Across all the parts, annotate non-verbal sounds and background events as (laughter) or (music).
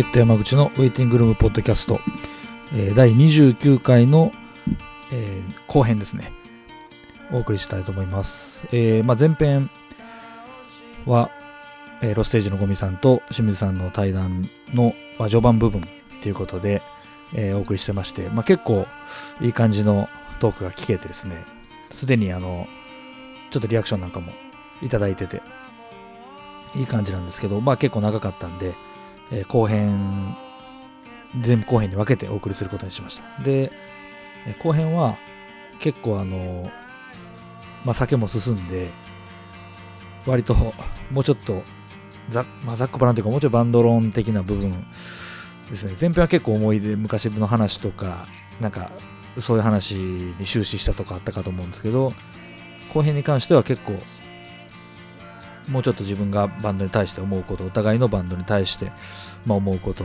ベッド山口のウェイティングルームポッドキャスト、えー、第29回の、えー後編ですね。お送りしたいと思います。えーまあ、前編は、えーロステージのゴミさんと清水さんの対談の、まあ、序盤部分ということで、えーお送りしてまして、まあ、結構いい感じのトークが聞けてですね、すでにあの、ちょっとリアクションなんかもいただいてて、いい感じなんですけど、まあ結構長かったんで、えー後編、全部後編に分けてお送りすることにしました。で、え後編は結構あの、まあ酒も進んで、割ともうちょっとざ,、まあ、ざっくばらんというかもうちょいバンド論的な部分ですね。前編は結構思い出、昔の話とか、なんかそういう話に終始したとかあったかと思うんですけど、後編に関しては結構もうちょっと自分がバンドに対して思うことお互いのバンドに対して、ま、思うこと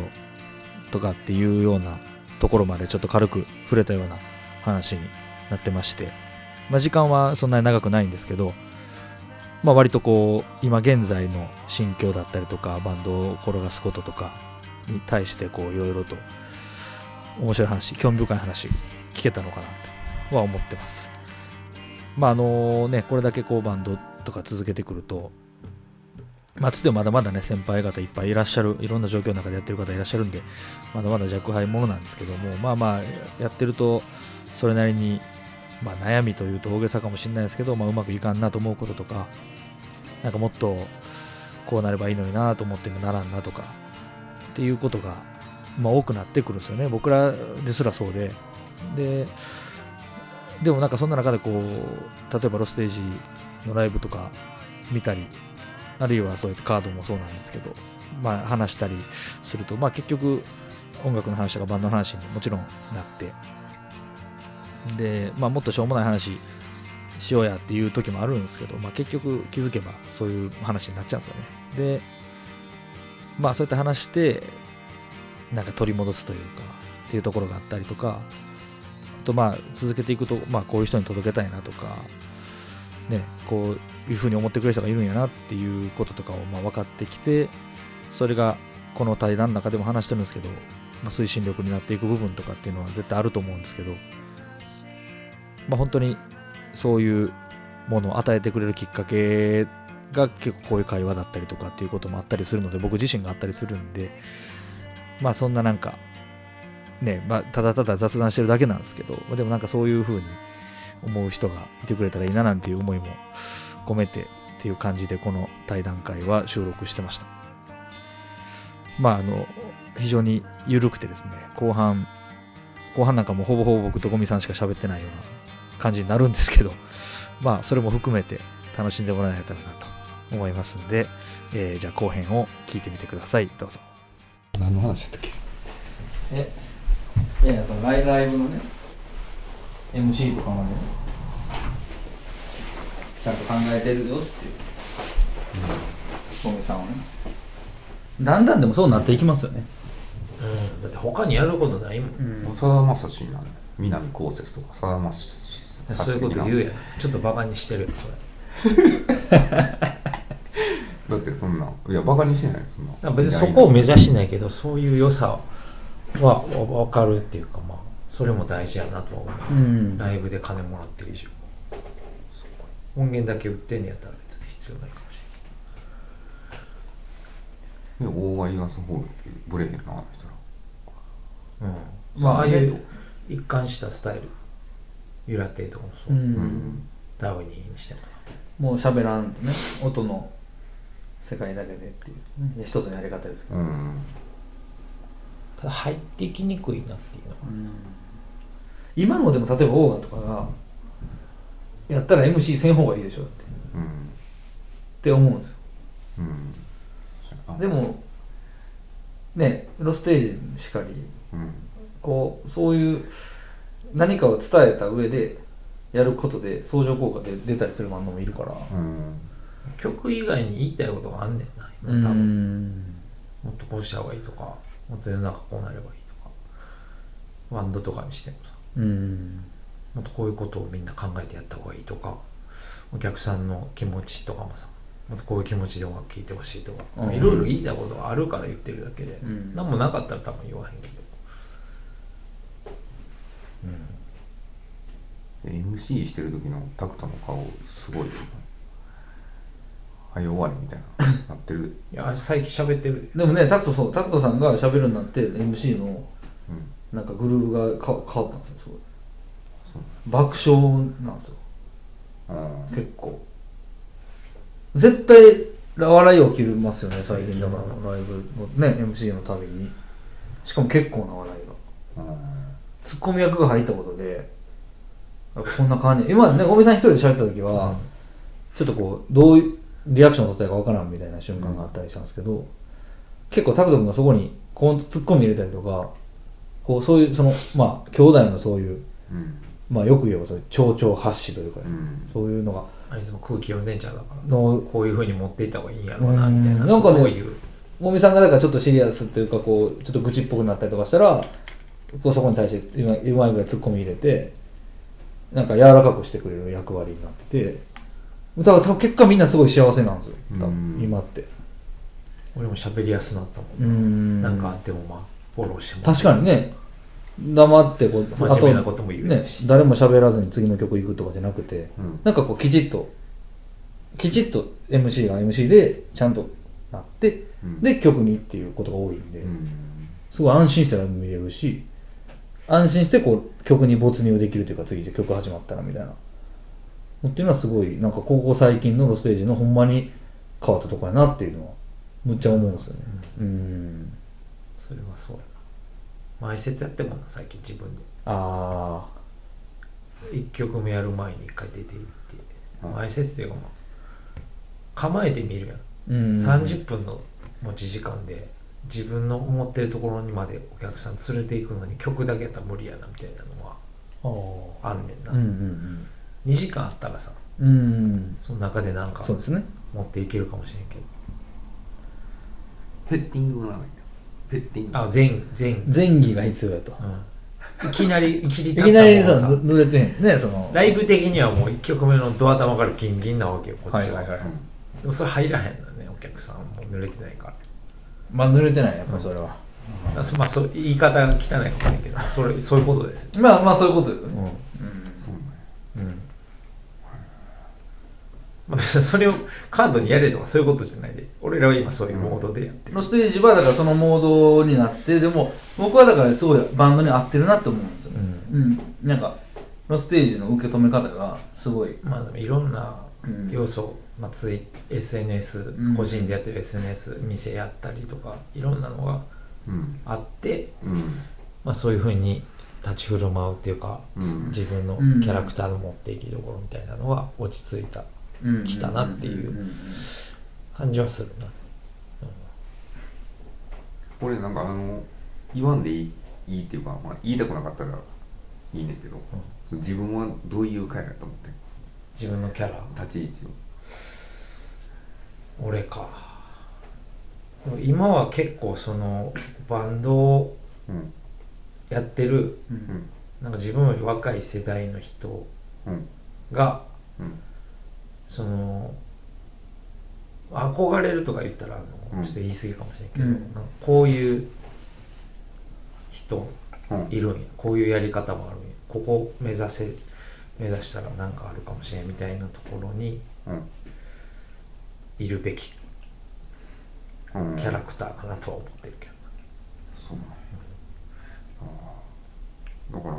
とかっていうようなところまでちょっと軽く触れたような話になってまして、まあ、時間はそんなに長くないんですけど、まあ、割とこう今現在の心境だったりとかバンドを転がすこととかに対してこういろいろと面白い話興味深い話聞けたのかなとは思ってます。まああのねこれだけこうバンドとか続けてくるとまあ、つってもまだまだね、先輩方いっぱいいらっしゃる、いろんな状況の中でやってる方いらっしゃるんで、まだまだ若輩者なんですけども、まあまあ、やってると、それなりに、まあ、悩みというと大げさかもしれないですけど、まあ、うまくいかんなと思うこととか、なんかもっとこうなればいいのになと思ってもならんなとか、っていうことが、まあ、多くなってくるんですよね。僕らですらそうで。で、でもなんかそんな中でこう、例えばロステージのライブとか見たり、あるいはそういうカードもそうなんですけど、まあ、話したりすると、まあ、結局音楽の話とかバンドの話にもちろんなってで、まあ、もっとしょうもない話しようやっていう時もあるんですけど、まあ、結局気づけばそういう話になっちゃうんですよね。でまあそうやって話してなんか取り戻すというかっていうところがあったりとかあとまあ続けていくと、まあ、こういう人に届けたいなとかね、こういうふうに思ってくれる人がいるんやなっていうこととかをまあ分かってきてそれがこの対談の中でも話してるんですけど、まあ、推進力になっていく部分とかっていうのは絶対あると思うんですけど、まあ、本当にそういうものを与えてくれるきっかけが結構こういう会話だったりとかっていうこともあったりするので僕自身があったりするんでまあそんななんかね、まあ、ただただ雑談してるだけなんですけどでもなんかそういうふうに思う人がいてくれたらいいななんていう思いも込めてっていう感じでこの対談会は収録してました。まああの非常に緩くてですね後半後半なんかもうほぼほぼ僕とゴミさんしか喋ってないような感じになるんですけどまあそれも含めて楽しんでもらえたらなと思いますんで、えーじゃあ後編を聞いてみてください。どうぞ。何の話だったっけ？えいやいやそのライライブのね MC とかまで。ちゃんと考えてるよっていう。小梅さんはね。だんだんでもそうなっていきますよね。うん、だって他にやることないもん、さだまさしなの南こうせつとかさだまさしそういうこと言うやん。ちょっとバカにしてる。よそれ。(laughs) だってそんないやバカにしてないよそんな。別にそこを目指しないけどそういう良さは分かるっていうかまあそれも大事やなとは思う、ん。ライブで金もらってる以上。音源だけ売ってんねやったら別に必要ないかもしで大賀イワスホールってブレへんなあの人ら。れない、うん、まあああいう一貫したスタイル。ゆら亭とかもそう、うん。ダウニーにしてももう喋らんとね。音の世界だけでっていう、ね、一つのやり方ですけど、うん。ただ入っていきにくいなっていうのが今のでも例えばオーガとかがやったら MC せん方がいいでしょって。っうんて思うんですよ。うん。でもねロステージしかりうん。こうそういう何かを伝えた上でやることで相乗効果で出たりするバンドもいるから。うん。曲以外に言いたいことがあんねんな今うん。多分。もっとこうした方がいいとかもっと世の中こうなればいいとか。バンドとかにしてもさうん。もっとこういうことをみんな考えてやった方がいいとかお客さんの気持ちとかもさもっとこういう気持ちで音楽聴いてほしいとか、うん。いろいろ言いたいことがあるから言ってるだけで、うん。何もなかったら多分言わへんけど、うん、MC してる時のタクトの顔すごいよはい終わりみたいな (laughs) なってる。いや最近喋ってるで。でもねタクトそうタクトさんが喋るようになって MC のうんなんかグルーヴがか変わったんですよすごい爆笑なんですよ。うん。結構。絶対笑い起きますよね最近。だからライブのね MC のたびに。しかも結構な笑いが。うん。ツッコミ役が入ったことでこんな感じ。今ねゴミさん一人で喋った時は、ちょっとこうどういうリアクションを取ったらいいかわからんみたいな瞬間があったりしたんですけど、結構タクト君がそこにこうツッコミ入れたりとかこうそういうそのまあ兄弟のそういううん。まあよく言えばそういう蝶々発しというかですね、うん。そういうのがあいつも空気読んでんちゃうだから。のこういうふうに持っていった方がいいんやろうなみたいな。うんなんかねこういう？もみさんがだからちょっとシリアスっていうかこうちょっと愚痴っぽくなったりとかしたらこうそこに対してうまいうまいぐらいツッコミ入れてなんか柔らかくしてくれる役割になっててだから多分結果みんなすごい幸せなんですよ。今って。俺も喋りやすくなったもん、うん。なんかあってもまあフォローしても確かにね。黙ってこう真面目なことも言うねし、誰も喋らずに次の曲行くとかじゃなくてうん。なんかこうきちっときちっと MC が MC でちゃんとなってうん。で曲にっていうことが多いんで、うん。すごい安心してライブ見れるし安心してこう曲に没入できるというか次で曲始まったらみたいな。のっていうのはすごいなんかここ最近のロステージのほんまに変わったとこやなっていうのはむっちゃ思うんですよね。うん。それはそうや。な前説やってもんな最近自分で。あ1曲目やる前に1回出ていってう。ん。前説っていうかまあ構えてみるやん、あうん30分の持ち時間で自分の思ってるところにまでお客さん連れていくのに曲だけやったら無理やなみたいなのはああんねんな、うんうん2時間あったらさうんうん。その中でなんかそうですね。持っていけるかもしれんけど。ペッティングがないんだペッティング。あ全全前儀が必要やと。うん。いきなりいきりい立っきなりさたもんさ濡れてへんねそのライブ的にはもう1曲目のドア玉からギンギンなわけよこっちは,、はいはいはい。でもそれ入らへんのねお客さんもう濡れてないから。まあ濡れてないやっぱそれは、まあそまあそう言い方が汚いかもしれないけどそれそういうことですよ、まあまあそういうことですよね、うんうんそうなんやうんまあ、別に (laughs) それをカードにやれとかそういうことじゃないで。俺らは今そういうモードでやってる、のステージはだからそのモードになってでも僕はだからすごいバンドに合ってるなって思うんですよね。うん、なんかのステージの受け止め方がすごい。まあでもいろんなうん。要素、まあ、ツイ SNS、うん。個人でやってる SNS 店やったりとかいろんなのがうん。あって、うん。まあ、そういうふうに立ち振る舞うっていうか、うん自分のうんキャラクターの持っていきどころみたいなのが落ち着いた来たなっていうん感じはするな、俺なんかあの言わんでいいいいっていうか、まあ、言いたくなかったらいいねんけど、その自分はどういう回やと思ってん？自分のキャラ？立ち位置を。俺か。今は結構そのバンドをうん。やってるうんうん。なんか自分より若い世代の人うん。がうんその憧れるとか言ったらあうん。のちょっと言い過ぎかもしれんけど、うん。こういう人うんいるんや。こういうやり方もあるんや。ここ目指せ目指したらなんかあるかもしれんみたいなところにうん。いるべきうん。キャラクターかなとは思ってるけど、そうなだから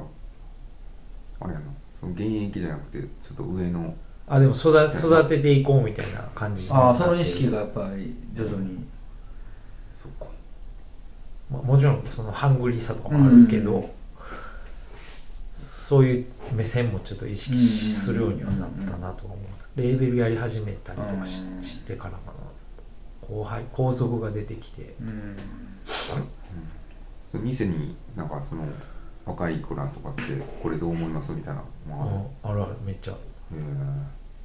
あれやな。その現役じゃなくてちょっと上のあでも育育てていこうみたいな感じ。ああその意識がやっぱり徐々に。そっか。まあ、もちろんそのハングリーさとかもあるけど、うん。そういう目線もちょっと意識するようにはなったなとは思う、レーベルやり始めたりとかし,、うんしてからかな後輩皇族が出てきて。うん。その店になんかその若い子らとかってこれどう思いますみたいなあ,、まああるある。めっちゃ。へ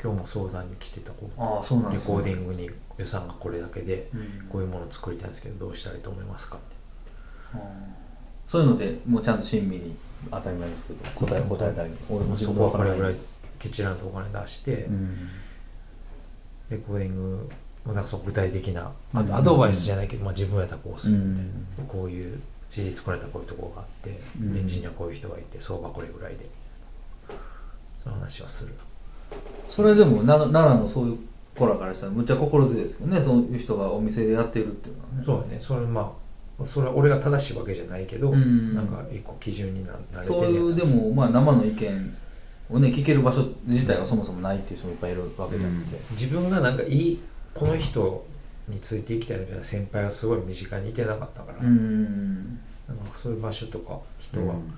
今日も相談に来てた子。ああそうなんですレコーディングに予算がこれだけでうん。こういうものを作りたいんですけどどうしたらいいと思いますかって。そういうのでもうちゃんと親身に当たり前ですけど答え答えたり俺も自そ分こはこれぐらいケチらんとお金出して、うん。レコーディングもなんかそう具体的なあうん。アドバイスじゃないけど、まあ、自分やったらこうするみたいな、うん。こういう事実これたらこういうところがあって、うん。エンジニアこういう人がいて相場これぐらいでその話はするそれでもな奈良のそういう子らからしたらむっちゃ心強いですけどね。そういう人がお店でやってるっていうのはね。そうだね。それまあそれは俺が正しいわけじゃないけど、うん。なんか一個基準にななれてんそういうでもまあ生の意見をね聞ける場所自体はそもそもないっていう人もいっぱいいるわけじゃなくて、自分がなんかいいこの人についていきたいみたいな先輩がすごい身近にいてなかったから、うん。なんかそういう場所とか人がうん。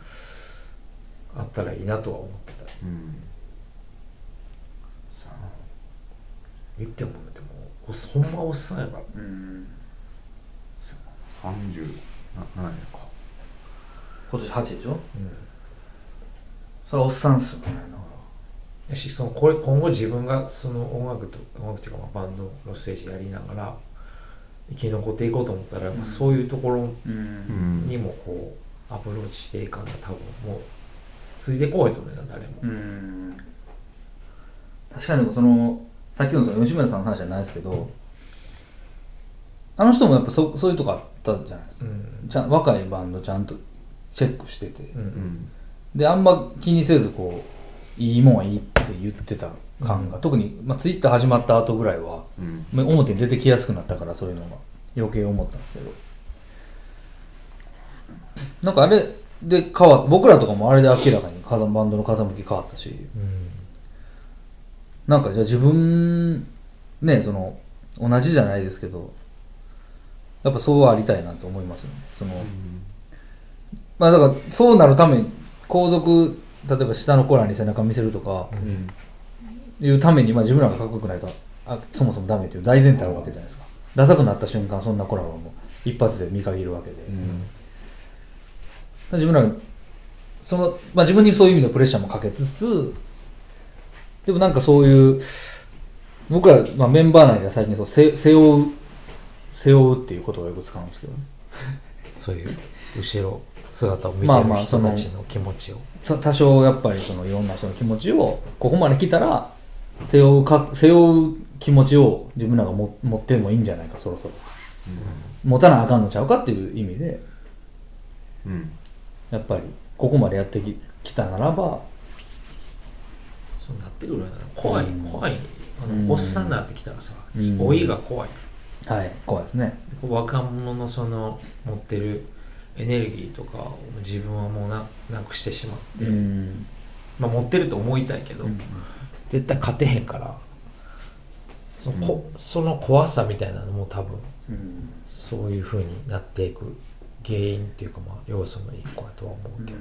あったらいいなとは思ってた。うんさあ言ってもだってもうおっほんまおっさんやから。うん。30な何やか。今年8でしょ？うん。それはおっさんっすよね。だかやしそのこれ今後自分がその音楽と音楽っていうかまあバンドのステージやりながら生き残っていこうと思ったら、まあそういうところらうん。うんにもこうアプローチしていかんと多分もうついてこいと思うよな誰も、うん。確かにでもそのさっきのその吉村さんの話じゃないですけどあの人もやっぱそそういうとこあったじゃないですか、うん。ちゃん若いバンドちゃんとチェックしてて、うんうん。であんま気にせずこういいもんはいいって言ってた感が、うん。特に、まあ、ツイッター始まった後ぐらいはうん。まあ表に出てきやすくなったからそういうのが余計思ったんですけど。なんかあれで変わっ僕らとかもあれで明らかに風バンドの風向き変わったし。うんなんかじゃあ自分ねその同じじゃないですけどやっぱそうありたいなと思いますよね。その、まあだからそうなるために皇族例えば下の子らに背中見せるとかうん。いうために、まあ、自分らがかっこよくないとあそもそもダメっていう大前提あるわけじゃないですか。ダサくなった瞬間そんな子らはもう一発で見限るわけで、自分らがその、まあ、自分にそういう意味のプレッシャーもかけつつでもなんかそういう僕ら、まあ、メンバー内では最近そう背背負う背負うっていう言葉をよく使うんですけどね。そういう後ろ姿を見てまあまある人たちの気持ちを、た多少やっぱりそのいろんな人の気持ちをここまで来たら背負うか背負う気持ちを自分らがも持ってもいいんじゃないかそろそろ。持たなあかんのちゃうかっていう意味で。うん。やっぱりここまでやってききたならばそうなってくる怖いうん。怖いあの、うん。おっさんになってきたらさ、うん。老いが怖い。はい。怖いですね。若者のその持ってるエネルギーとかを自分はもうななくしてしまって、うん。まあ、持ってると思いたいけど、絶対勝てへんからその,、こその怖さみたいなのも多分うん。そういう風になっていく原因っていうかまあ要素の一個だとは思うけど、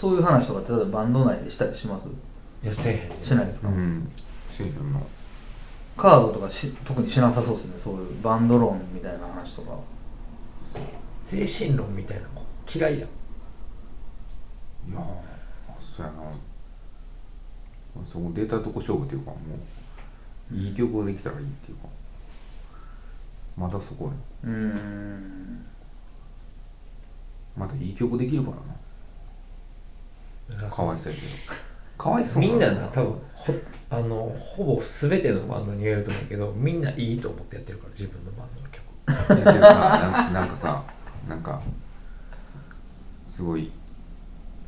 そういう話とか例えばバンド内でしたりします？いやせえへんしないですか、うん。せえへんなカードとかし特にしなさそうですねそういうバンド論みたいな話とか。精神論みたいなの嫌いやん。いやーそうやな。そこ出たとこ勝負っていうかもういい曲ができたらいいっていうか。まだそこようん。まだいい曲できるからなかわいそうやけど。かわいそうみんなな多分ほあのほぼ全てのバンドに言えると思うけどみんないいと思ってやってるから自分のバンドの曲。いやけどさなんなんかさなんかすごい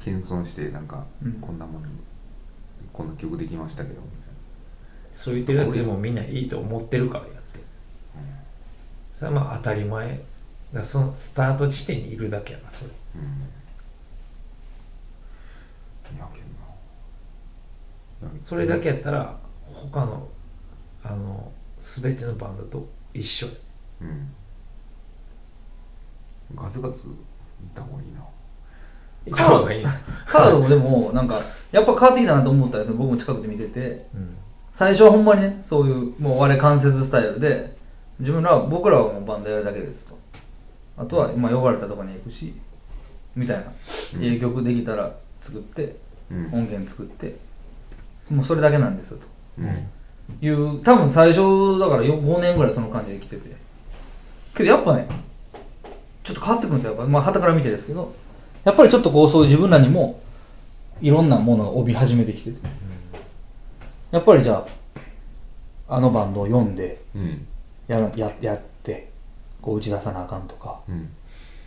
謙遜してなんか、うんこんなもんこんな曲できましたけどみそう言ってるやつでもみんないいと思ってるからやって。るそれはまあ当たり前。だからそのスタート地点にいるだけやなそれ。うんそれだけやったら他のあの全てのバンドと一緒や。うん。ガツガツいった方がいいな。行った方がいいな、カードもでもなんかやっぱ変わってきたなと思ったんですよ。僕も近くで見てて。うん。最初はほんまにねそういうもう我関節スタイルで自分らは僕らはもうバンドやるだけですと。あとはまあ呼ばれたとこに行くしみたいな、うん。いい曲できたら作って。うん音源作って。もうそれだけなんですと。うん。いう多分最初だから5年ぐらいその感じで来てて。けどやっぱねちょっと変わってくるんですよ。やっぱまあ旗から見てですけど。やっぱりちょっとこうそういう自分らにもいろんなものが帯び始めてきてて。やっぱりじゃああのバンドを読んでうん。やらややってこう打ち出さなあかんとか。うん。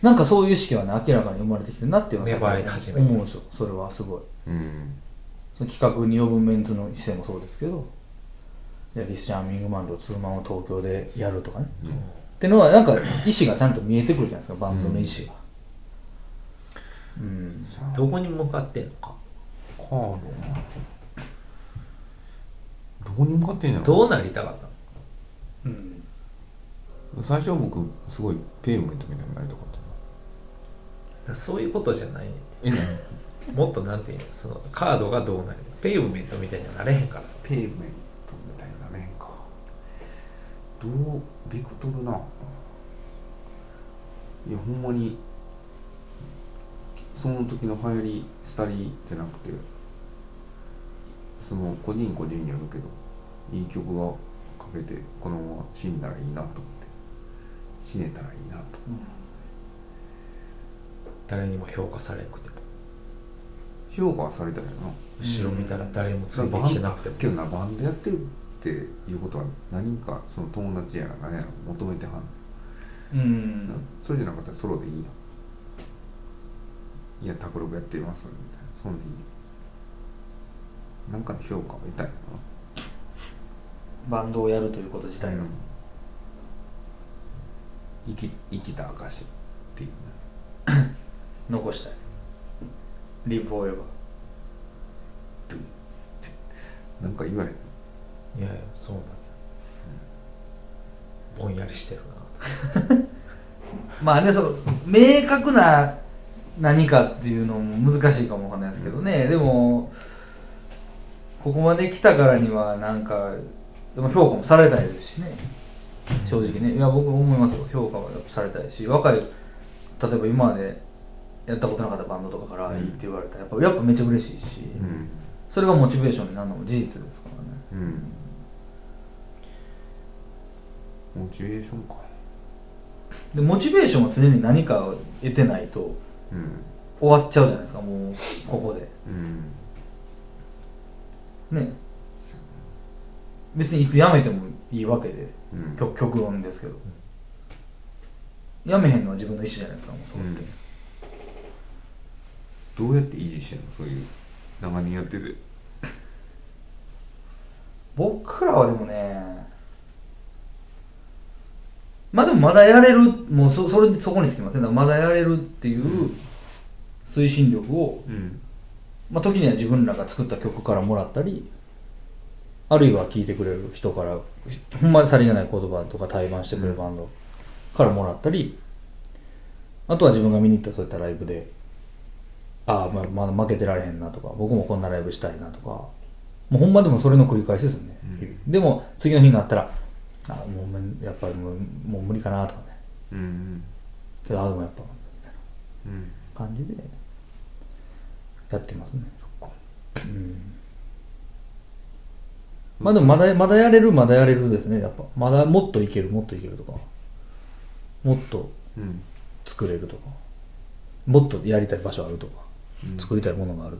なんかそういう意識はね明らかに生まれてきてるなっていうのは思うんですよ。それはすごいうん。その企画に呼ぶメンツの姿勢もそうですけどいやディスチャーミングマンとツーマンを東京でやるとかね。うん。ってのはなんか意思がちゃんと見えてくるじゃないですかバンドの意思が。うん、どこに向かってんのか。カード。などこに向かってんやろ？どうなりたかったの？うん、最初は僕すごいペイメントみたいになりたかったそういうことじゃない。えもっとなんていうのそのカードがどうなるペイメントみたいにはなれへんからさ。ペイメントみたいな面かどうベクトルな。いやほんまにその時の流行り廃りじゃなくてその個人個人によるけどいい曲がかけてこのまま死んだらいいなと思って。死ねたらいいなと誰にも評価されなくて。も評価はされたよな。後ろ見たら誰もついてきてなくてもけどなバンドやってるっていうことは何かその友達やら何やら求めてはんの。うん。なそれじゃなかったらソロでいいや。んいや卓録やってますみたいなそんでいいや。んなんかの評価を得たいよバンドをやるということ自な体の、生き生きた証っていう (coughs) 残したい Live Forever ななんか言わへんいやいやそうなんだ、ぼんやりしてるな。(laughs) まあねその明確な何かっていうのも難しいかもわかんないですけどね、でもここまで来たからにはなんかでも評価もされたいですしね。正直ね。いや僕思いますよ。評価はやっぱされたいし若い例えば今までやったことなかったバンドとかからいいって言われたらやっぱやっぱめっちゃ嬉しいし、うん。それがモチベーションになるのも事実ですからね。うん。モチベーションか。でモチベーションは常に何かを得てないとうん終わっちゃうじゃないですかもうここで。うん。ね。別にいつ辞めてもいいわけでうん。極極論ですけど、辞めへんのは自分の意思じゃないですかもうそれって、どうやって維持してんの？そういう長年やってて僕らはでもねまあでもまだやれるもうそそれそこにつきません。まだやれるっていう推進力を、うん。まあ、時には自分らが作った曲からもらったりあるいは聴いてくれる人からほんまにさりげない言葉とか対バンしてくれるバンドからもらったりあとは自分が見に行ったそういったライブでああ、まあ、まだ負けてられへんなとか僕もこんなライブしたいなとかもうほんまでもそれの繰り返しですよね、うん。でも次の日になったらああもうめんやっぱりもうもう無理かなとかね。うんけどああでもやっぱみたいうんな感じでやってますねそっか。うん。まあでもまだまだやれるまだやれるですねやっぱ。まだもっといけるもっといけるとか。もっとうん。作れるとか。もっとやりたい場所あるとか、うん作りたいものがある。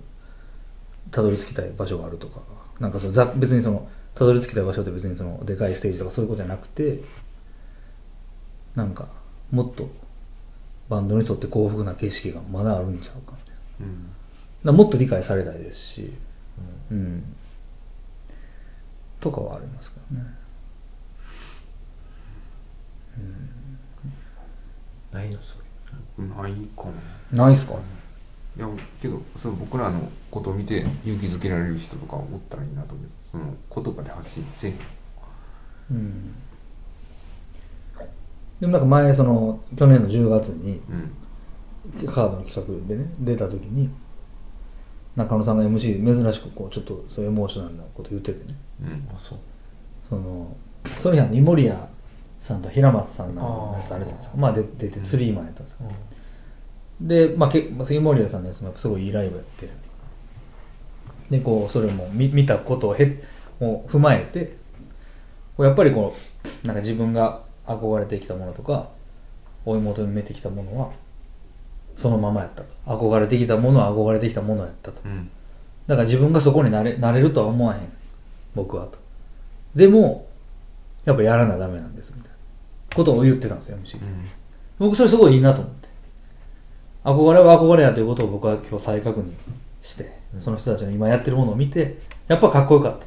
たどり着きたい場所があるとか。なんかそのざ別にそのたどり着きたい場所って別にそのでかいステージとかそういうことじゃなくてなんかもっとバンドにとって幸福な景色がまだあるんちゃうかみたいな。もっと理解されたいですし。うん。とかはありますけどね。ないの？それ。ないかも。ないっすかいやけどその僕らのことを見て勇気づけられる人とかおったらいいなと思う。その言葉で発信せえへん。うん。でもなんか前その去年の10月にうん。カードの企画でね出た時に中野さんが MC 珍しくこうちょっとそういうエモーショナルなこと言っててね。うん。あそう。そのそれやイモリアさんと平松さんのやつあるじゃないですか。まあで出てスリーマンやったんですよ、で、まあ、けまあイモリアさんのやつもやっぱすごいいいライブやって。でこうそれも見見たことをへもう踏まえてこうやっぱりこうなんか自分が憧れてきたものとか追い求めてきたものはそのままやったと。憧れてきたものは憧れてきたものやったと。うん。だから自分がそこになれなれるとは思わへん。僕はと。でもやっぱやらなダメなんですみたいなことを言ってたんですよ MC 僕それすごいいいなと思って憧れは憧れやということを僕は今日再確認して、その人たちの今やってるものを見てやっぱかっこよかった。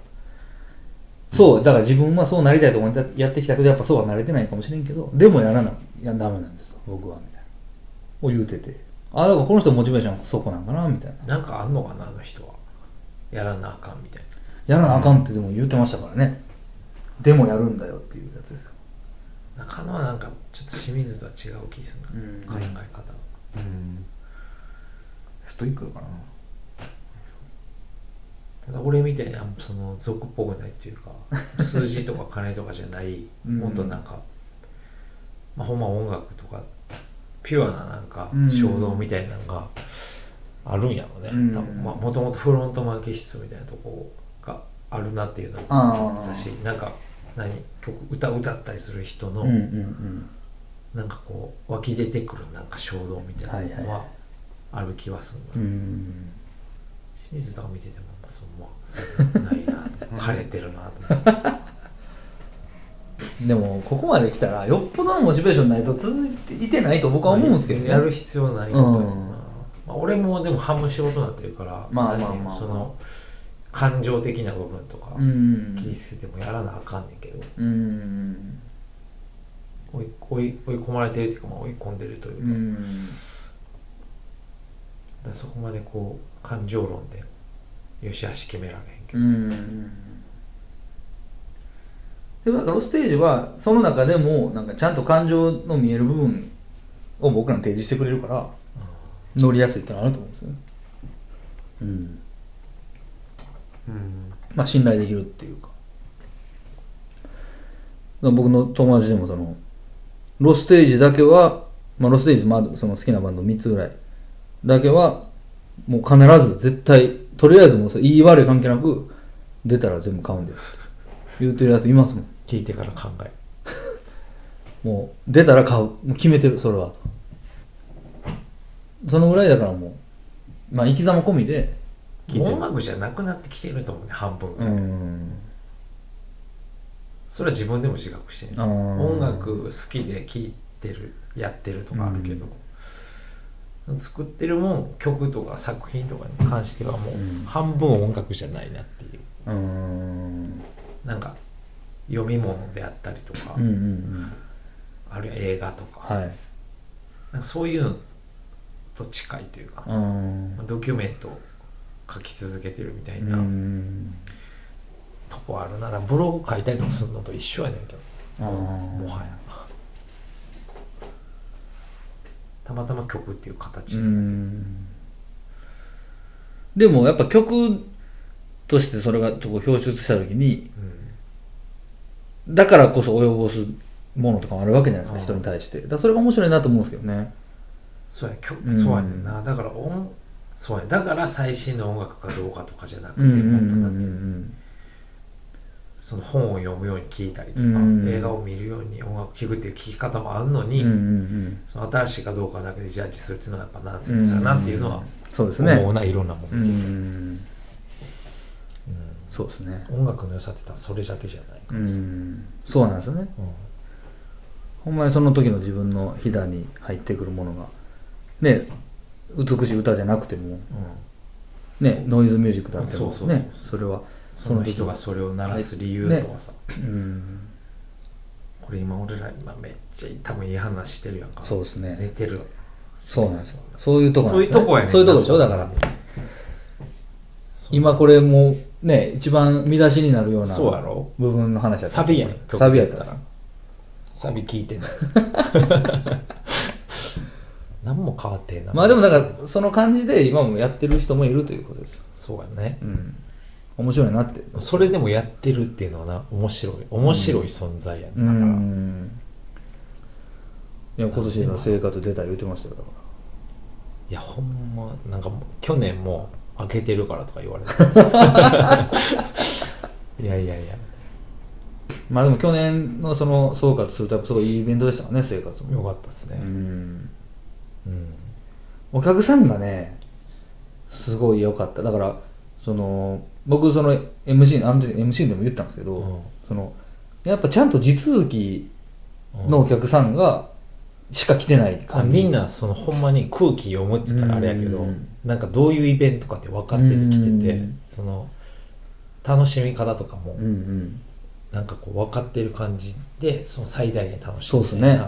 そうだから自分はそうなりたいと思ってやってきたけどやっぱそうはなれてないかもしれんけどでもやらないやダメなんですよ僕はみたいな。を言うてて。あだからこの人のモチベーションはそこなんかなみたいな。なんかあんのかなあの人は。やらなあかんみたいやらなあかんってでも言ってましたからね。でもやるんだよっていうやつですよ。な中野はなんかちょっと清水とは違う気するな、うん。考え方がうん。ストイックだからな。ただ俺みたいなその俗っぽくないっていうか数字とか金とかじゃないうん。もっとなんか、まあ、ほんま音楽とかピュアななんかうん。衝動みたいなのがあるんやろね、うん。多分。まあもともとフロントマン気質みたいなとこがあるなっていうのは私なんか何？曲歌歌ったりする人の、うんうんうんなんかこう湧き出てくるなんか衝動みたいなのははある気はするな、うん。清水とか見てても、まあ、そうまあそうないなと。(laughs) 枯れてるなと。思ってでもここまで来たらよっぽどのモチベーションないと続いていてないと僕は思うんですけどね。やる必要ないことやな、うん。まあ、俺もでも半分仕事になってるからまあまあまあその感情的な部分とかうん。切り捨ててもやらなあかんねんけど。うん追い追い追い込まれてるっていうか、まあ、追い込んでるというか,、うん。だそこまでこう感情論でよしあし決められへんけど、うん。でもだからロステージはその中でもなんかちゃんと感情の見える部分を僕らに提示してくれるから乗りやすいってのはあると思うんですよね。うん。うん。まあ信頼できるっていうか。僕の友達でもそのロステージだけは、まあ、ロステージ、まあ、その好きなバンド3つぐらい。だけはもう必ず絶対とりあえずもう言い悪い関係なく出たら全部買うんだよ言ってるやついますもん。聞いてから考え。(laughs) もう出たら買う。もう決めてるそれはと。そのぐらいだからもうまあ生き様込みで音楽じゃなくなってきてると思うね半分が、うんそれは自分でも自覚して音楽好きで聴いてるやってるとかあるけど、作ってるもん曲とか作品とかに関してはもうん。う半分音楽じゃないなっていう。うんなんか読み物であったりとか、うんうんうん。あるいは映画とか,、はい。なんかそういうのと近いというか、うんまあドキュメントを書き続けてるみたいな。うんとこあるならブログ書いたりとかするのと一緒やねんけど。もはや。たまたま曲っていう形、うん。でもやっぱ曲としてそれがこう表出した時にうん。だからこそ及ぼすものとかもあるわけじゃないですかうん。人に対して。だそれが面白いなと思うんですけどね。そうや曲、うん。そうやねんな。だから音そうやだから最新の音楽かどうかとかじゃなくて、もっとだって。うんその本を読むように聞いたりとか、うん。映画を見るように音楽聴くっていう聴き方もあるのに、うんうんうん。その新しいかどうかだけでジャッジするっていうのはやっぱナンセンスやなっていうのはそうですね。思うないろんなもん、ううん。ん。そうですね。音楽の良さって多分それだけじゃないかうらさ、んそうなんですよね。うん。ほんまにその時の自分のひだに入ってくるものがね美しい歌じゃなくてもうん。ねノイズミュージックだってもそう。それはその人がそれを鳴らす理由とはさ、うん。これ今俺ら今めっちゃ多分いい話してるやんか。そうですね。寝てる。そうなんですよ。そういうとこなんそうですね。いうとこやねんそういうとこでしょ？だから。今これもうね一番見出しになるようなそうやろ？部分の話やった。サビやんサビやった。ら。サビ聞いてない (laughs) 何も変わってな。まあでもだからその感じで今もやってる人もいるということですよ。そうやね。うん面白いなって。それでもやってるっていうのはな面白い。面白い存在やんうだから、ん。いや今年の生活出た言ってましたよだかいやほんまなんか去年も開けてるからとか言われて。(laughs) いやいやいや。らまあでも去年のその総括するとやっぱすごいいいイベントでしたね生活も。よかったですね。うん。うん。お客さんがねすごい良かった。だからその僕その MC あの時 MC でも言ったんですけど、うん。そのやっぱちゃんと地続きのお客さんがしか来てないあ感じ。みんなそのほんまに空気読むって言ったらあれやけど、うんなんかどういうイベントかって分かっててきてて、うん。その楽しみ方とかもうんうん。なんかこう分かってる感じでその最大限楽しむそうっすね。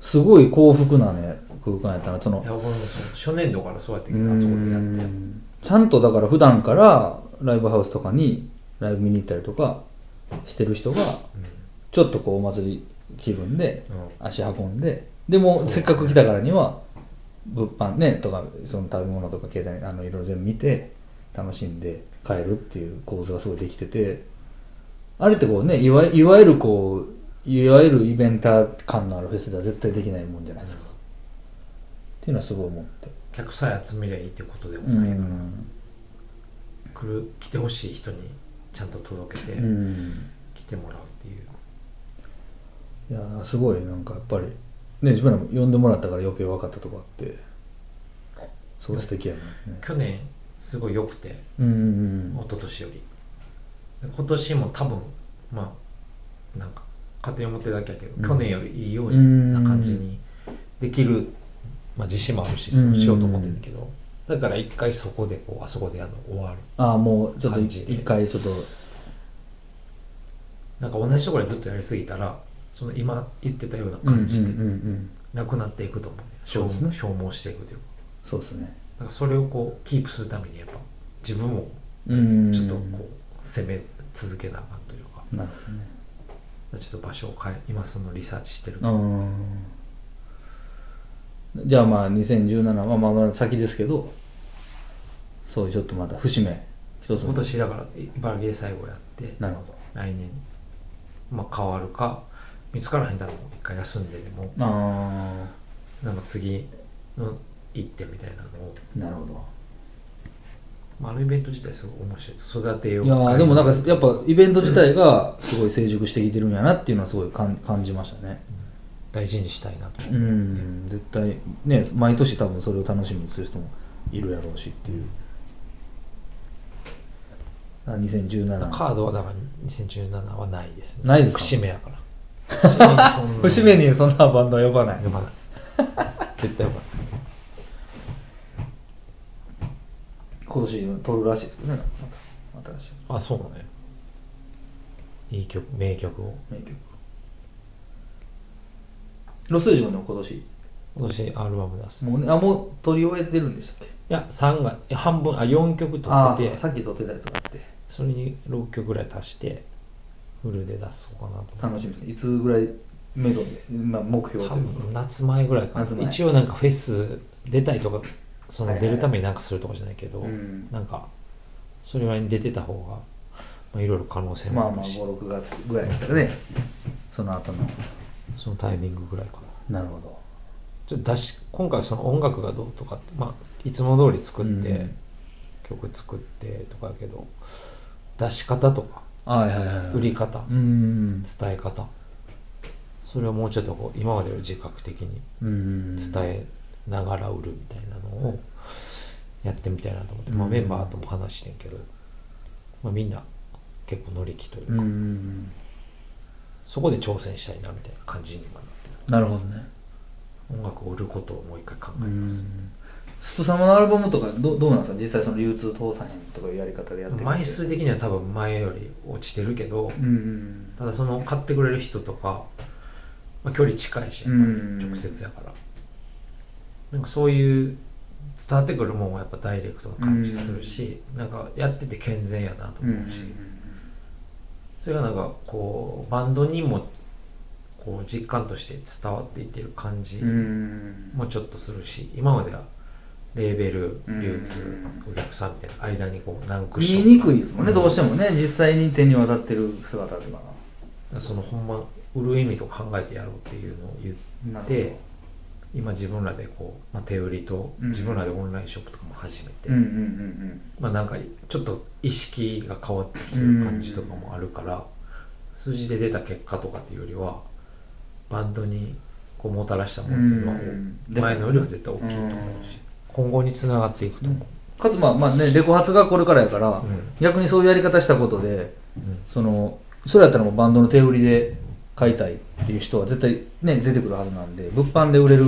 すごい幸福なね空間やったな。そのいや俺もその初年度からそうやってあそこでやってちゃんとだから普段からライブハウスとかにライブ見に行ったりとかしてる人がちょっとこうお祭り気分でうん。足運んででもせっかく来たからには物販ねとかその食べ物とか携帯あのいろいろ全部見て楽しんで帰るっていう構図がすごいできててあれってこうねいわいわゆるこういわゆるイベンター感のあるフェスでは絶対できないもんじゃないですか、っていうのはすごい思って客さえ集めりゃいいってことでもうないから、ん。来る来てほしい人にちゃんと届けて、うん。来てもらうっていう。いやーすごいなんかやっぱりね自分らも呼んでもらったから余計分かったとこあってすごい素敵やね。去年すごい良くてうんうん一昨年より。今年も多分まあなんか勝手に思ってるだけやけど、うん。去年よりいいよううんな感じにできる、まあ、自信もあるしうん。そうしようと思ってんだけど、だから一回そこでこうあそこでやるの終わる。ああもうちょっと一回ちょっと。なんか同じところでずっとやりすぎたらその今言ってたような感じでなくなっていくと思うね、消消耗していくというか。そうですね。だからそれをこうキープするためにやっぱ自分もうんちょっとこう攻め続けなあかんというか。なるほどね。ちょっと場所を変え今そのリサーチしてるうんじゃあまあ2017はまあまだ先ですけどそういうちょっとまた節目。一つ今年だから茨城で最後やってなるほど。来年まあ変わるか見つからへんだろう一回休んででもあなんか次の行ってみたいなのを、あなるほど。まあ、あのイベント自体すごい面白い。育てよう。いやーでもなんかやっぱイベント自体がすごい成熟してきてるんやなっていうのはすごい感感じましたね大事にしたいなと。うん。絶対ね毎年多分それを楽しみにする人もいるやろうしっていう。あ2017カードはだから2017はないですね。ないですか？節目やから。節目にそんな。節目にそんな。バンドは呼ばない。呼ばない。絶対呼ばない。今年撮るらしいですけどね。また新しいあそうだねいい曲名曲を。名曲ロスージもでも今年？今年アルバム出す。いもうねあもう撮り終えてるんでしたっけ？や3が半分あ4曲撮ああっててさっき撮ってたやつがあって。それに6曲ぐらい足してフルで出そうかなと楽しみですね。いつぐらい目処で、まあ、目標と多いうか。分夏前ぐらいか夏前。な一応なんかフェス出たいとかそのはいはいはい。出るためになんかするとかじゃないけど、うん。なんかそれぐらいに出てた方がまあいろいろ可能性まあまあもあるし、56月ぐらいだからね。その後のそのタイミングぐらいかな。なるほど。ちょっと出し今回その音楽がどうとかってまあいつも通り作って、うん。曲作ってとかやけど出し方とかはいはいはい売り方、うん。伝え方。それをもうちょっとこう今までより自覚的にうん。伝えながら売るみたいなのをやってみたいなと思って、まあ、うん。メンバーとも話してんけど、まあ、みんな結構乗り気というか、うんそこで挑戦したいなみたいな感じに今なってる。なるほどね。音楽を売ることをもう一回考えうん。ます、スプ様のアルバムとかどどうなんですか？実際その流通通さへんとかいうやり方でやってる枚数的には多分前より落ちてるけど、うんただその買ってくれる人とか、まあ、距離近いし直接やから、なんかそういう伝わってくるもんはやっぱダイレクトな感じするし、なんかやってて健全やなとうん思うし、それがなんかこうバンドにもこう実感として伝わっていってる感じうん。もちょっとするし今まではレーベルうん。流通お客さんみたいな間にこう何クッ見ションえにくいですもんねどうしてもね。実際に手に渡ってる姿とかそのほんま売る意味と考えてやろうっていうのを言っなて今自分らでこう、まあ、手売りとうん。自分らでオンラインショップとかも始めて、うんうんうんまあなんかちょっと意識が変わってきてる感じとかもあるから、数字で出た結果とかっていうよりはバンドにこうもたらしたものっていうのはうん前のよりは絶対大きいと思うし、今後につながっていくと思う、かつまあまあねレコ発がこれからやから、うん。逆にそういうやり方したことでうん。そのそれやったらもうバンドの手売りで買いたいっていう人は絶対ね出てくるはずなんで物販で売れる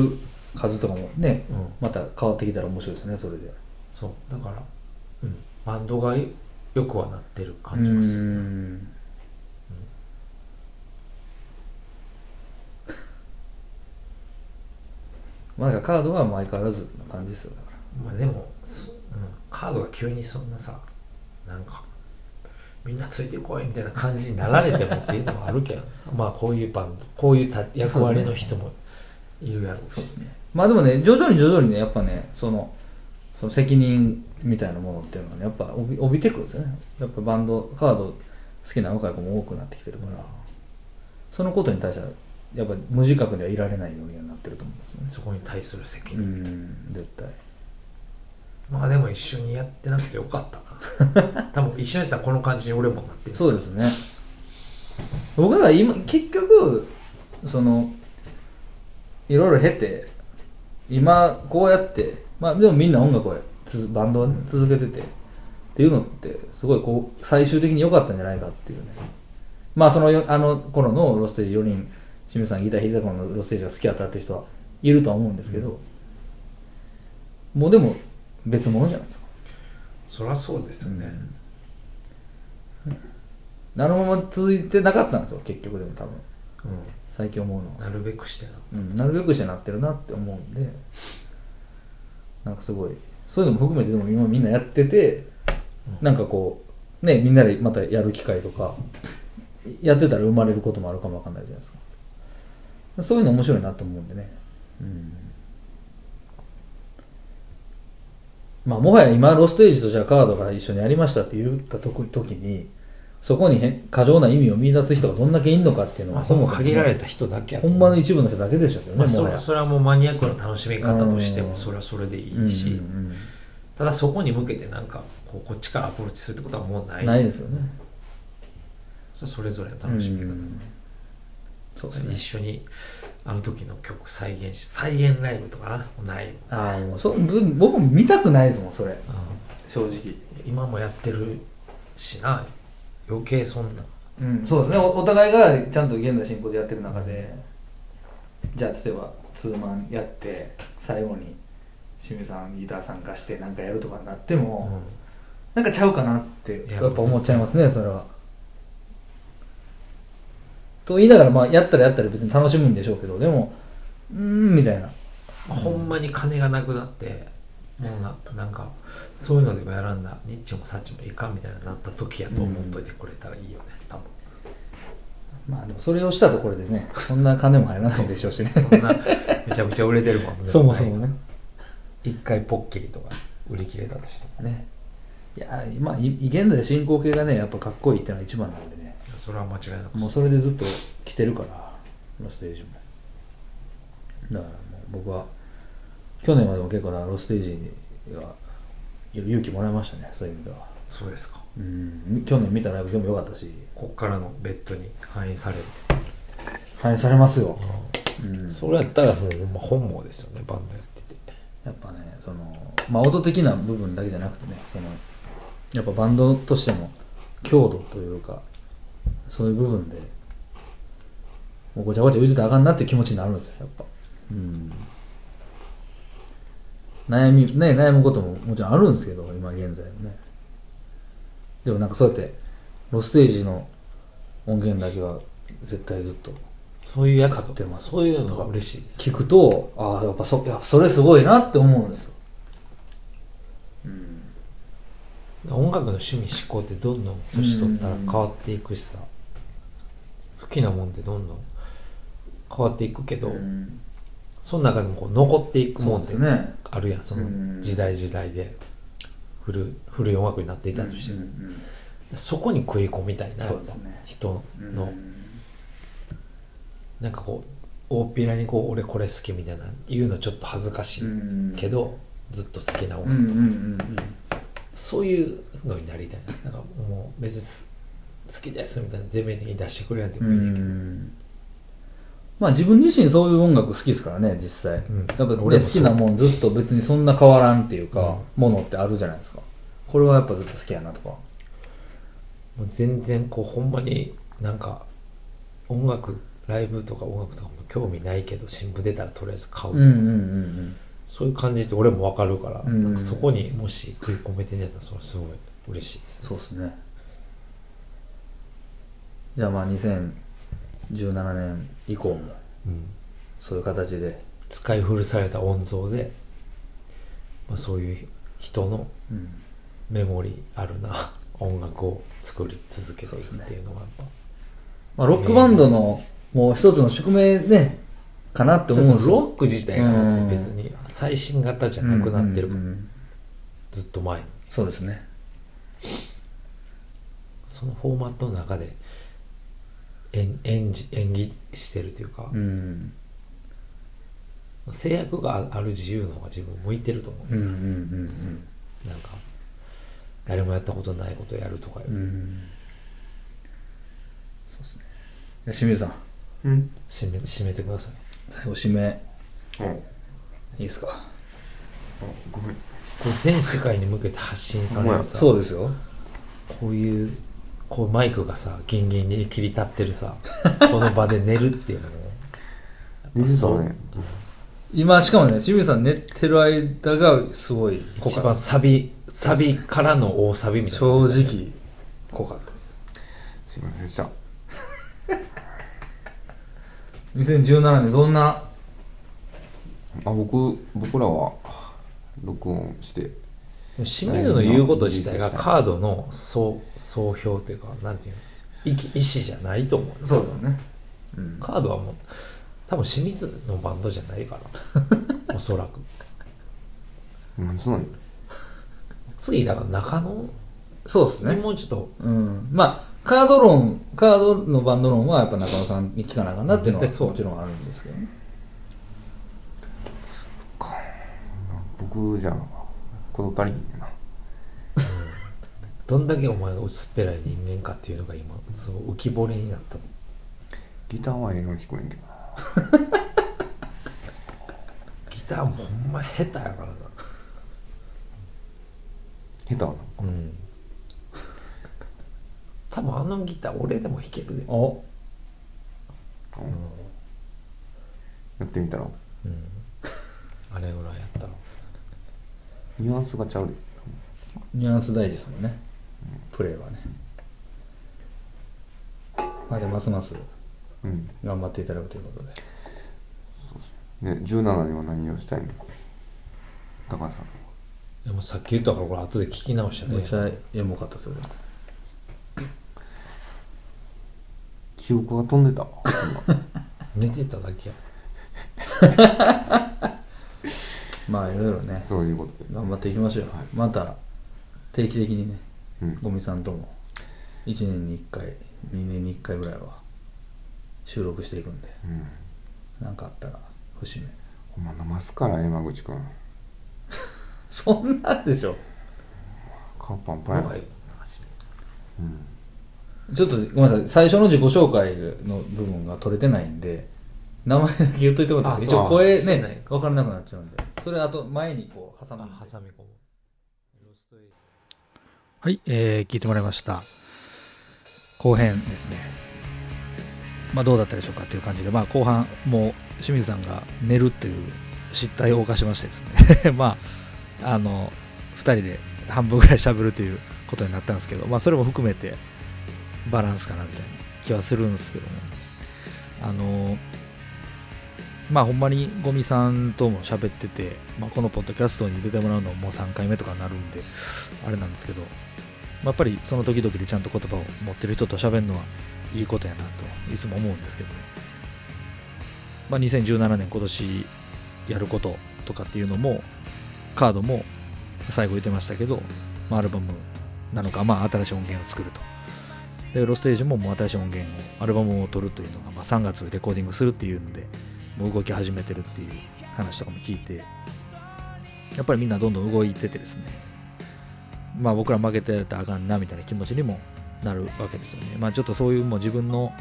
数とかもねうん。また変わってきたら面白いですねそれで。そう。だから、うん、バンドがよよくはなってる感じがするうん。まあだからカードは相変わらずな感じですよだから。まあでも、そうん、カードが急にそんなさなんかみんなついてこいみたいな感じになられてもっていうのはあるけど (laughs) まあこういうバンドこういうた役割の人もいるやろうし。まあでもね徐々に徐々にねやっぱねそのその責任みたいなものっていうのがねやっぱ帯び帯びてくるんですよね。やっぱバンドカード好きな若い子も多くなってきてるから、そのことに対してはやっぱ無自覚ではいられないようにはなってると思うんですね。そこに対する責う任、ん絶対まあでも一緒にやってなくてよかった。な (laughs) 多分一緒にやったらこの感じに俺もなってる。そうですね。僕ら今結局そのいろいろ経て今こうやってまあでもみんな音楽をつバンドをね続けててっていうのってすごいこう最終的に良かったんじゃないかっていうね。まあそのよあの頃のロステージ4人清水さんギター弾いてた頃のロステージが好きだったっていう人はいるとは思うんですけど、もうでも別物じゃないですか。そりゃそうですよね、あのまま続いてなかったんですよ結局でも多分。う最近思うのは。ん、なるべくしてなうん、なるべくしてなってるなって思うんで。なんかすごい。そういうのも含めてでも今みんなやってて、なんかこうねみんなでまたやる機会とかやってたら生まれることもあるかもわかんないじゃないですか。そういうの面白いなと思うんでね。うんまあもはや今ロステージとじゃあカードが一緒にやりましたって言った時時にそこにへ過剰な意味を見出す人がどんだけいんのかっていうのまあ、はそもも限られた人だけほんまの一部の人だけでしょうね、まあ、それそれはもうマニアックな楽しみ方としてうんもそれはそれでいいし、うんうんただそこに向けてなんかこうこっちからアプローチするってことはもうなうん、ないですよね。それそれぞれの楽しみ方、うん。そうですね。一緒にあの時の曲再現し再現ライブとかなないああもうそぶ僕も見たくないですもんそれ。正直。今もやってるしな余計そんな。うんそうですね。おお互いがちゃんと現在進行でやってる中でじゃあ例えばツーマンやって最後に清水さんギター参加してなんかやるとかになっても、なんかちゃうかなってやっぱ思っちゃいますねそれはと言いながらまあやったらやったら別に楽しむんでしょうけどでもうーんみたいな。まあほんまに金がなくなってもうななんかそういうのでもやらんな。ニッチもサッチもいかんみたいになった時やと思っといてくれたらいいよね多分。まあでもそれをしたところでねそんな金も入らないでしょうしね。そんなめちゃくちゃ売れてるもんね。そもそもね。一回ポッキリとか売り切れたとしてもね。いやまあい現在進行形がねやっぱかっこいいっていうのが一番なんでねそれは間違いなくもうそれでずっと来てるからロステージも。だからもう僕は去年までも結構なロステージが勇気もらいましたねそういう意味では。そうですか。うん。去年見たライブ全部良かったし。こっからのベッドに反映される、反映されますよ、うん、それやったらもう本望ですよねバンドやってて。やっぱねそのまあ音的な部分だけじゃなくてねそのやっぱバンドとしての強度というかそういう部分でもうごちゃごちゃ言うてたらあかんなって気持ちになるんですよやっぱ。うん。悩みね悩むことももちろんあるんですけど今現在はね。でもなんかそうやってロステージの音源だけは絶対ずっとそういうやつ買ってます。そういうのが嬉しいです。聞くとああやっぱそいやそれすごいなって思うんですよ。音楽の趣味思考ってどんどん年取ったら変わっていくしさ好きなもんってどんどん変わっていくけど、うん。その中でもこう残っていくそもってうんですね。あるやん。その時代時代で古古い音楽になっていたとしても、そこに食い込みたいな人うん。の、なんかこう大っぴらにこう俺これ好きみたいな言うのちょっと恥ずかしいけど、ずっと好きな音楽、うんうんうん。そういうのになりたいな。なんかもう別にす好きですみたいな全面的に出してくれやんでうもいいねんけど、ん。まあ自分自身そういう音楽好きですからね実際、うん。やっぱ、ね、俺も好きなもんずっと別にそんな変わらんっていうか、ものってあるじゃないですか。これはやっぱずっと好きやなとか。もう全然こうほんまになんか音楽ライブとか音楽とかも興味ないけど新聞出たらとりあえず買うとかさ、んそういう感じって俺も分かるから、うんなんかそこにもし食い込めてんやったらそれはすごい嬉しいですそうですねじゃあまあ2017年以降もうん、そういう形で、使い古された音像で、まあ、そういう人のうん、メモリあるな。音楽を作り続けていくっていうのがやっぱまあ、ロックバンドのもう一つの宿命ねかなって思うロック自体がうん。別に最新型じゃなくなってる。から、うんうんうん。ずっと前に。そうですね。そのフォーマットの中で演演じ演技してるというか、うん。制約がある自由の方が自分向いてると思う、うんうんうんなんか誰もやったことないことやるとかより、うん。うんそうですね。清水さん。うん。締め締めてください。最後締め。あいいですか？あごめん。これ全世界に向けて発信されるさ。そうですよ。こういうこうマイクがさギンギンに切り立ってるさ (laughs) この場で寝るっていうのも水さんね。今しかもね清水さん寝てる間がすごい濃かった。一番サビサビからの大サビみたいな正直濃かったです。すいませんでした。(laughs) 2017年どんな？あ僕僕らは録音して清水の言うこと自体がカードの総総評というかなんていうの意意思じゃないと思う。そうですね。うん。カードはもう多分清水のバンドじゃないから。(laughs) おそらく。なんつうのに次だから中野？にそうですね。もうちょっと。うん。まあカード論カードのバンド論はやっぱ中野さんに聞かなあかんなっていうのはもちろんあるんですけどね。僕じゃ事足りひんねんな。どんだけお前が薄っぺらい人間かっていうのが今すごい浮き彫りになったギターはええの聞こえんけどな。ギターもほんま下手やからな。下手なの？うん。多分あのギター俺でも弾けるで。お。やってみたら？うん。あれぐらいやったらニュアンスがちゃうで。ニュアンス大事ですもんね。プレーはね。まあじゃあますますうん。頑張っていただくということで。で17年は何をしたいの？高橋さん。でもさっき言ったからこれ後で聞き直したね。めっちゃエモかったそれ記憶が飛んでた。わ (laughs) 寝てただけや (laughs) まあいろいろね。そういうことで。頑張っていきましょう、はい。また定期的にねうん。ゴミさんとも1年に1回2年に1回ぐらいは収録していくんで。うん。何かあったら節目。ほんまなますから山口くん (laughs) そんなんでしょ？顔パンパンや。やばいうん。ちょっとごめんなさい。最初の自己紹介の部分が取れてないんで名前だけ言っといてもらっていいですか？あ一応声そう。してないね分からなくなっちゃうんでそれあと前にこう挟む挟み込む。ロストエイジはい、えー聞いてもらいました。後編ですね。まあどうだったでしょうかっていう感じで。まあ後半もう清水さんが寝るっていう失態を犯しましてですね。(laughs) まああの2人で半分ぐらい喋るということになったんですけどまあそれも含めてバランスかなみたいな気はするんですけども。あのまあほんまにゴミさんとも喋ってて、まあ、このポッドキャストに出てもらうのももう3回目とかになるんであれなんですけど、まあやっぱりその時々でちゃんと言葉を持ってる人と喋るのはいいことやなといつも思うんですけどね、まあ、2017年今年やることとかっていうのもカードも最後言ってましたけど、まあ、アルバムなのか、まあ、新しい音源を作ると。でロステージももう新しい音源をアルバムを取るというのが、まあ、3月レコーディングするっていうのでもう動き始めてるっていう話とかも聞いてやっぱりみんなどんどん動いててですね。まあ僕ら負けてたらあかんなみたいな気持ちにもなるわけですよね。まあちょっとそういうもう自分の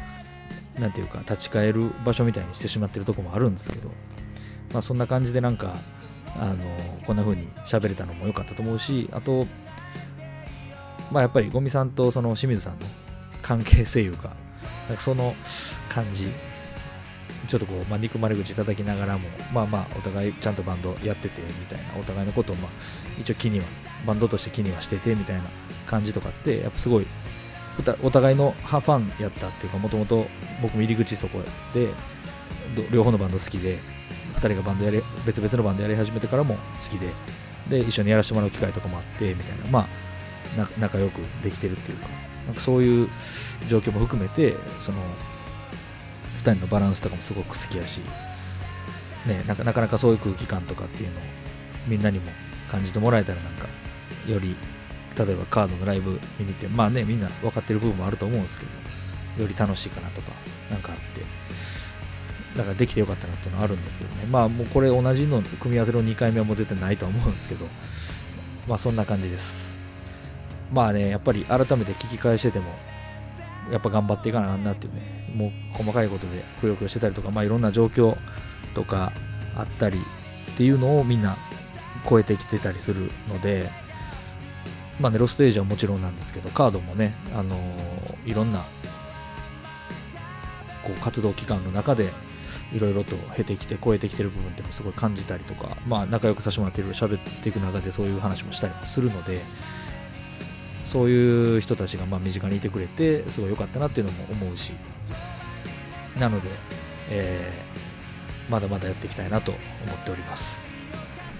なんていうか立ち返る場所みたいにしてしまってるとこもあるんですけど、まあ、そんな感じでなんかあのこんな風に喋れたのも良かったと思うしあとまあやっぱりゴミさんとその清水さんの関係性いうかなんかその感じちょっとこう、まあ、憎まれ口いただきながらもまあまあお互いちゃんとバンドやっててみたいなお互いのことをまあ一応気にはバンドとして気にはしててみたいな感じとかってやっぱすごいお互いのファンやったっていうかもともと僕も入り口そこで両方のバンド好きで2人がバンドやり別々のバンドやり始めてからも好きでで一緒にやらせてもらう機会とかもあってみたいなまあ仲良くできてるっていうかなんかそういう状況も含めてその2人のバランスとかもすごく好きやし、ね、なかなかそういう空気感とかっていうのをみんなにも感じてもらえたらなんかより例えばカードのライブ見に行ってまあねみんな分かってる部分もあると思うんですけどより楽しいかなとかなんかあってだからできてよかったなっていうのはあるんですけどね。まあもうこれ同じの組み合わせの2回目はもう絶対ないと思うんですけどまあそんな感じです。まあねやっぱり改めて聞き返しててもやっぱ頑張っていかなあんなっていうね。もう細かいことでくよくよしてたりとかまあいろんな状況とかあったりっていうのをみんな超えてきてたりするのでまあねロステージはもちろんなんですけどカードもねあのー、いろんなこう活動期間の中でいろいろと経てきて超えてきてる部分ってすごい感じたりとかまあ仲良くさせてもらっていろいろ喋っていく中でそういう話もしたりもするのでそういう人たちがま身近にいてくれてすごい良かったなっていうのも思うし。なので、えー、まだまだやっていきたいなと思っております。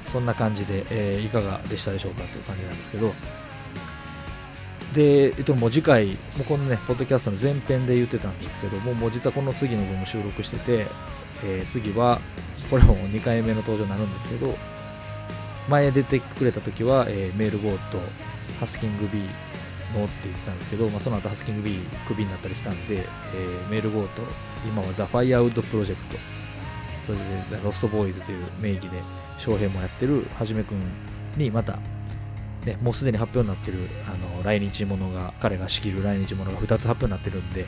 そんな感じで、えー、いかがでしたでしょうかという感じなんですけど。で、えっと、もう次回、もうこのね、ポッドキャストの前編で言ってたんですけども、もう実はこの次の分も収録してて、えー、次は、これも2回目の登場になるんですけど、前出てくれた時は、えー、メールゴーとハスキング B の？って言ってたんですけど、まあ、その後ハスキング B クビになったりしたんで、えー、メールゴーと今はザ・ファイアウッドプロジェクトそれでロストボーイズという名義で翔平もやってるはじめくんにまたね、もうすでに発表になってるあの来日ものが彼が仕切る来日ものが2つ発表になってるんで、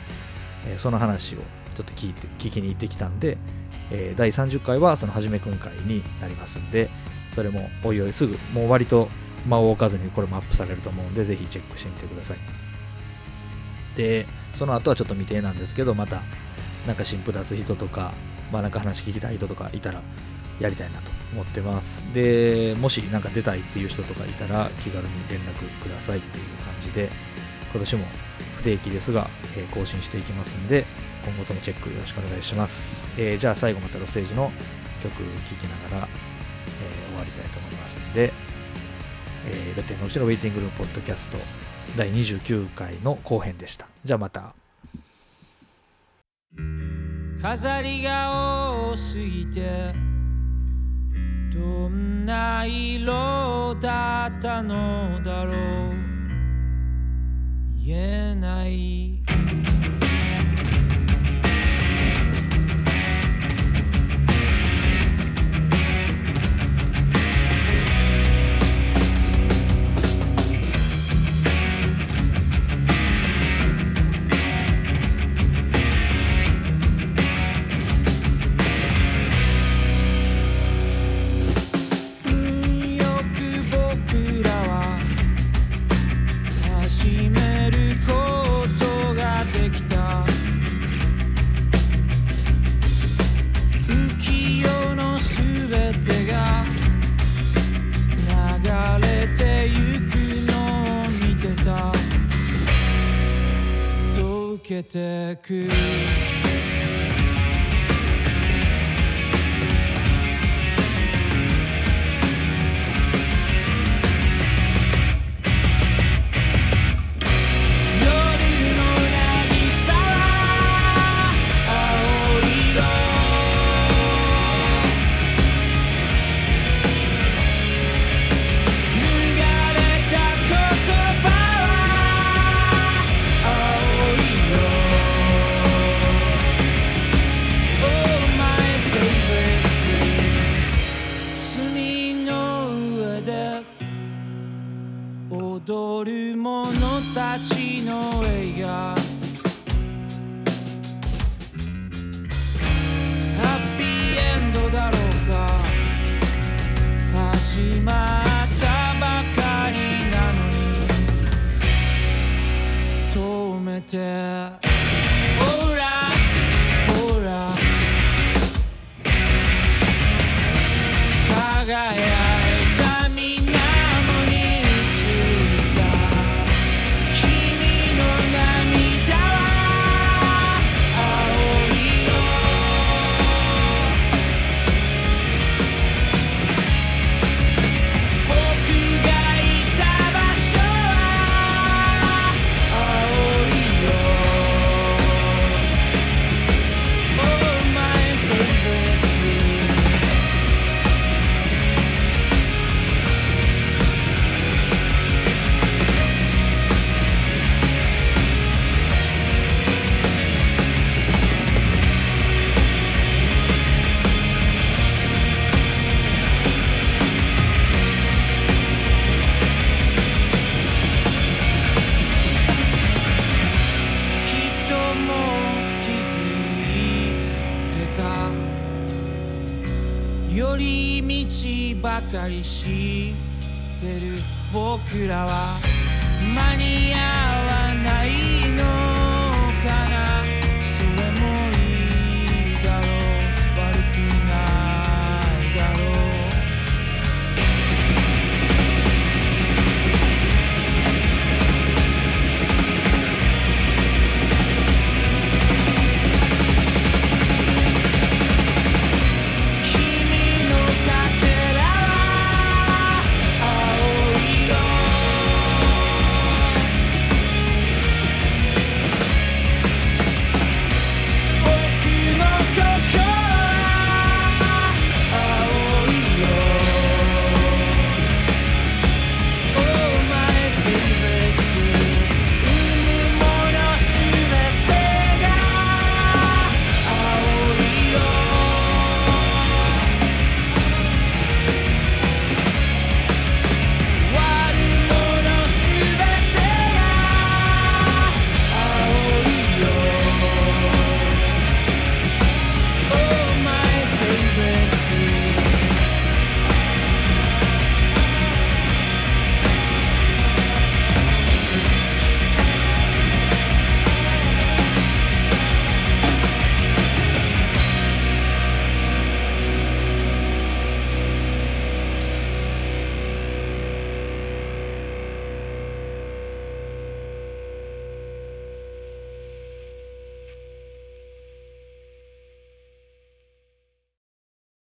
えー、その話をちょっと聞いて聞きに行ってきたんで、えー、第30回はそのはじめくん会になりますんでそれもおいおいすぐもう割と間を置かずにこれもアップされると思うんでぜひチェックしてみてください。でその後はちょっと未定なんですけどまたなんか新婦出す人とかまあなんか話聞きたい人とかいたらやりたいなと思ってます。でもし何か出たいっていう人とかいたら気軽に連絡くださいっていう感じで今年も不定期ですが、えー、更新していきますんで今後ともチェックよろしくお願いします、えー、じゃあ最後またロステージの曲聴きながら、えー、終わりたいと思いますんで、えー、ロッテのうちのウェイティングルームポッドキャスト第29回の後編でした。じゃあまた。飾りが多すぎてどんな色だったのだろう。言えない。けてく止し